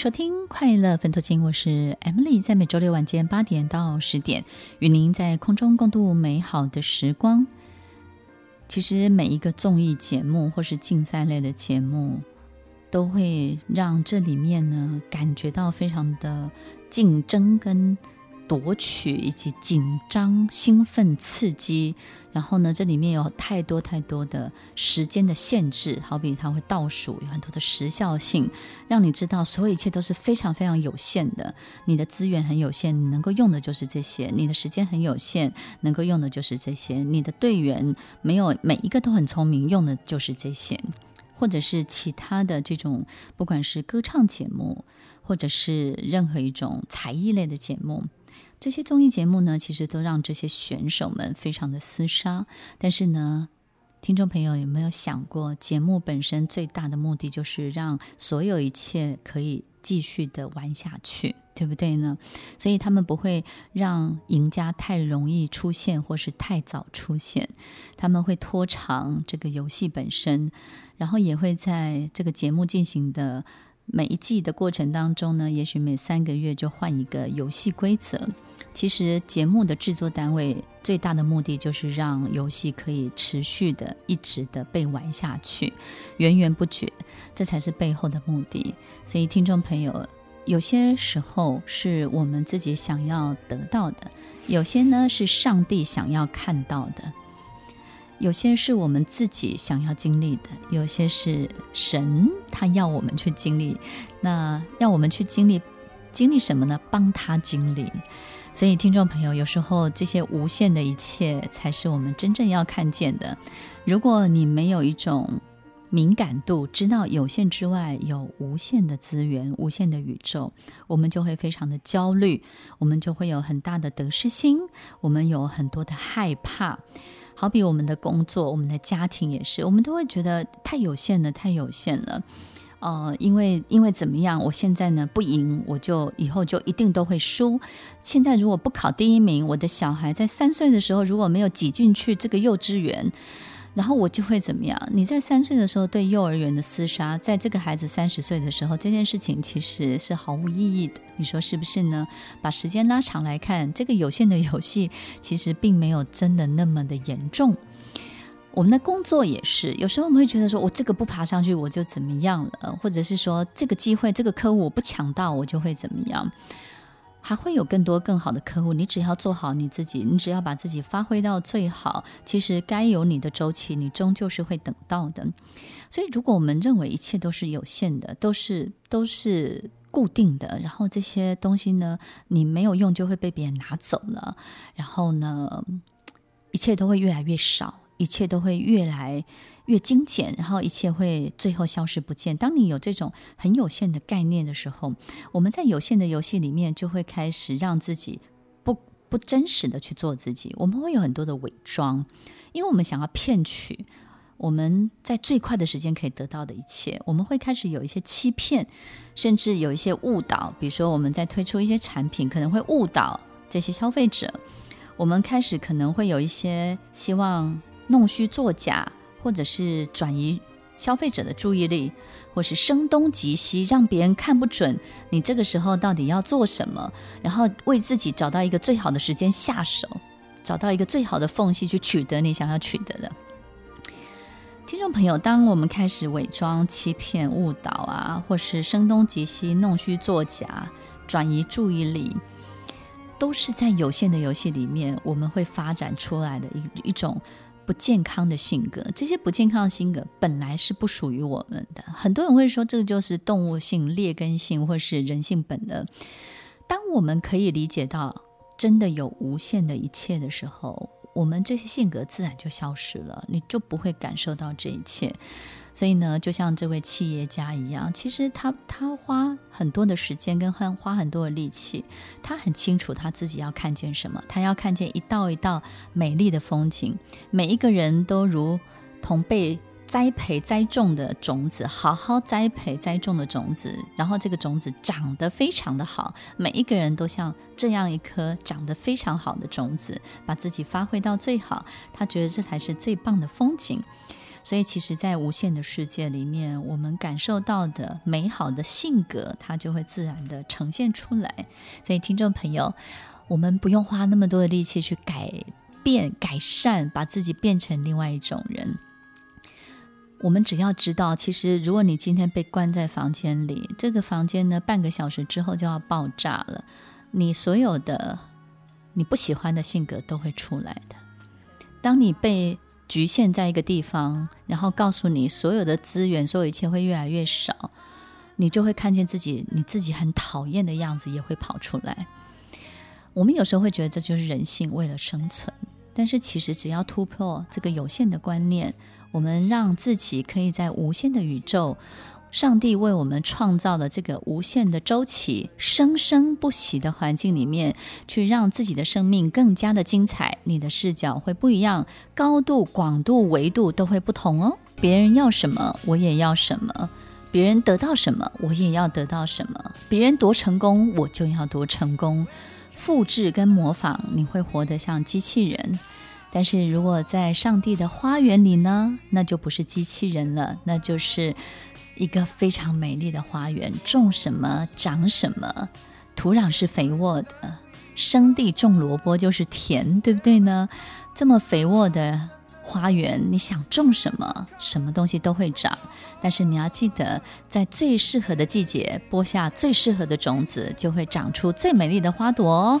收听快乐分头金，我是 Emily，在每周六晚间八点到十点，与您在空中共度美好的时光。其实每一个综艺节目或是竞赛类的节目，都会让这里面呢感觉到非常的竞争跟。夺取以及紧张、兴奋、刺激，然后呢，这里面有太多太多的时间的限制，好比它会倒数，有很多的时效性，让你知道所有一切都是非常非常有限的。你的资源很有限，你能够用的就是这些；你的时间很有限，能够用的就是这些；你的队员没有每一个都很聪明，用的就是这些，或者是其他的这种，不管是歌唱节目，或者是任何一种才艺类的节目。这些综艺节目呢，其实都让这些选手们非常的厮杀。但是呢，听众朋友有没有想过，节目本身最大的目的就是让所有一切可以继续的玩下去，对不对呢？所以他们不会让赢家太容易出现，或是太早出现。他们会拖长这个游戏本身，然后也会在这个节目进行的每一季的过程当中呢，也许每三个月就换一个游戏规则。其实节目的制作单位最大的目的就是让游戏可以持续的、一直的被玩下去，源源不绝，这才是背后的目的。所以，听众朋友，有些时候是我们自己想要得到的，有些呢是上帝想要看到的，有些是我们自己想要经历的，有些是神他要我们去经历。那要我们去经历，经历什么呢？帮他经历。所以，听众朋友，有时候这些无限的一切才是我们真正要看见的。如果你没有一种敏感度，知道有限之外有无限的资源、无限的宇宙，我们就会非常的焦虑，我们就会有很大的得失心，我们有很多的害怕。好比我们的工作、我们的家庭也是，我们都会觉得太有限了，太有限了。呃，因为因为怎么样？我现在呢不赢，我就以后就一定都会输。现在如果不考第一名，我的小孩在三岁的时候如果没有挤进去这个幼稚园，然后我就会怎么样？你在三岁的时候对幼儿园的厮杀，在这个孩子三十岁的时候，这件事情其实是毫无意义的。你说是不是呢？把时间拉长来看，这个有限的游戏其实并没有真的那么的严重。我们的工作也是，有时候我们会觉得说，我这个不爬上去，我就怎么样了，或者是说，这个机会、这个客户我不抢到，我就会怎么样。还会有更多更好的客户，你只要做好你自己，你只要把自己发挥到最好，其实该有你的周期，你终究是会等到的。所以，如果我们认为一切都是有限的，都是都是固定的，然后这些东西呢，你没有用就会被别人拿走了，然后呢，一切都会越来越少。一切都会越来越精简，然后一切会最后消失不见。当你有这种很有限的概念的时候，我们在有限的游戏里面就会开始让自己不不真实的去做自己。我们会有很多的伪装，因为我们想要骗取我们在最快的时间可以得到的一切。我们会开始有一些欺骗，甚至有一些误导。比如说，我们在推出一些产品，可能会误导这些消费者。我们开始可能会有一些希望。弄虚作假，或者是转移消费者的注意力，或是声东击西，让别人看不准你这个时候到底要做什么，然后为自己找到一个最好的时间下手，找到一个最好的缝隙去取得你想要取得的。听众朋友，当我们开始伪装、欺骗、误导啊，或是声东击西、弄虚作假、转移注意力，都是在有限的游戏里面我们会发展出来的一一种。不健康的性格，这些不健康的性格本来是不属于我们的。很多人会说，这个就是动物性、劣根性，或是人性本能。当我们可以理解到真的有无限的一切的时候，我们这些性格自然就消失了，你就不会感受到这一切。所以呢，就像这位企业家一样，其实他他花很多的时间跟花花很多的力气，他很清楚他自己要看见什么，他要看见一道一道美丽的风景。每一个人都如同被栽培栽种的种子，好好栽培栽种的种子，然后这个种子长得非常的好。每一个人都像这样一颗长得非常好的种子，把自己发挥到最好，他觉得这才是最棒的风景。所以，其实，在无限的世界里面，我们感受到的美好的性格，它就会自然的呈现出来。所以，听众朋友，我们不用花那么多的力气去改变、改善，把自己变成另外一种人。我们只要知道，其实，如果你今天被关在房间里，这个房间呢，半个小时之后就要爆炸了，你所有的你不喜欢的性格都会出来的。当你被局限在一个地方，然后告诉你所有的资源，所有一切会越来越少，你就会看见自己，你自己很讨厌的样子也会跑出来。我们有时候会觉得这就是人性为了生存，但是其实只要突破这个有限的观念，我们让自己可以在无限的宇宙。上帝为我们创造了这个无限的周期，生生不息的环境里面，去让自己的生命更加的精彩。你的视角会不一样，高度、广度、维度都会不同哦。别人要什么，我也要什么；别人得到什么，我也要得到什么；别人多成功，我就要多成功。复制跟模仿，你会活得像机器人。但是如果在上帝的花园里呢，那就不是机器人了，那就是。一个非常美丽的花园，种什么长什么，土壤是肥沃的，生地种萝卜就是甜，对不对呢？这么肥沃的花园，你想种什么，什么东西都会长。但是你要记得，在最适合的季节播下最适合的种子，就会长出最美丽的花朵哦。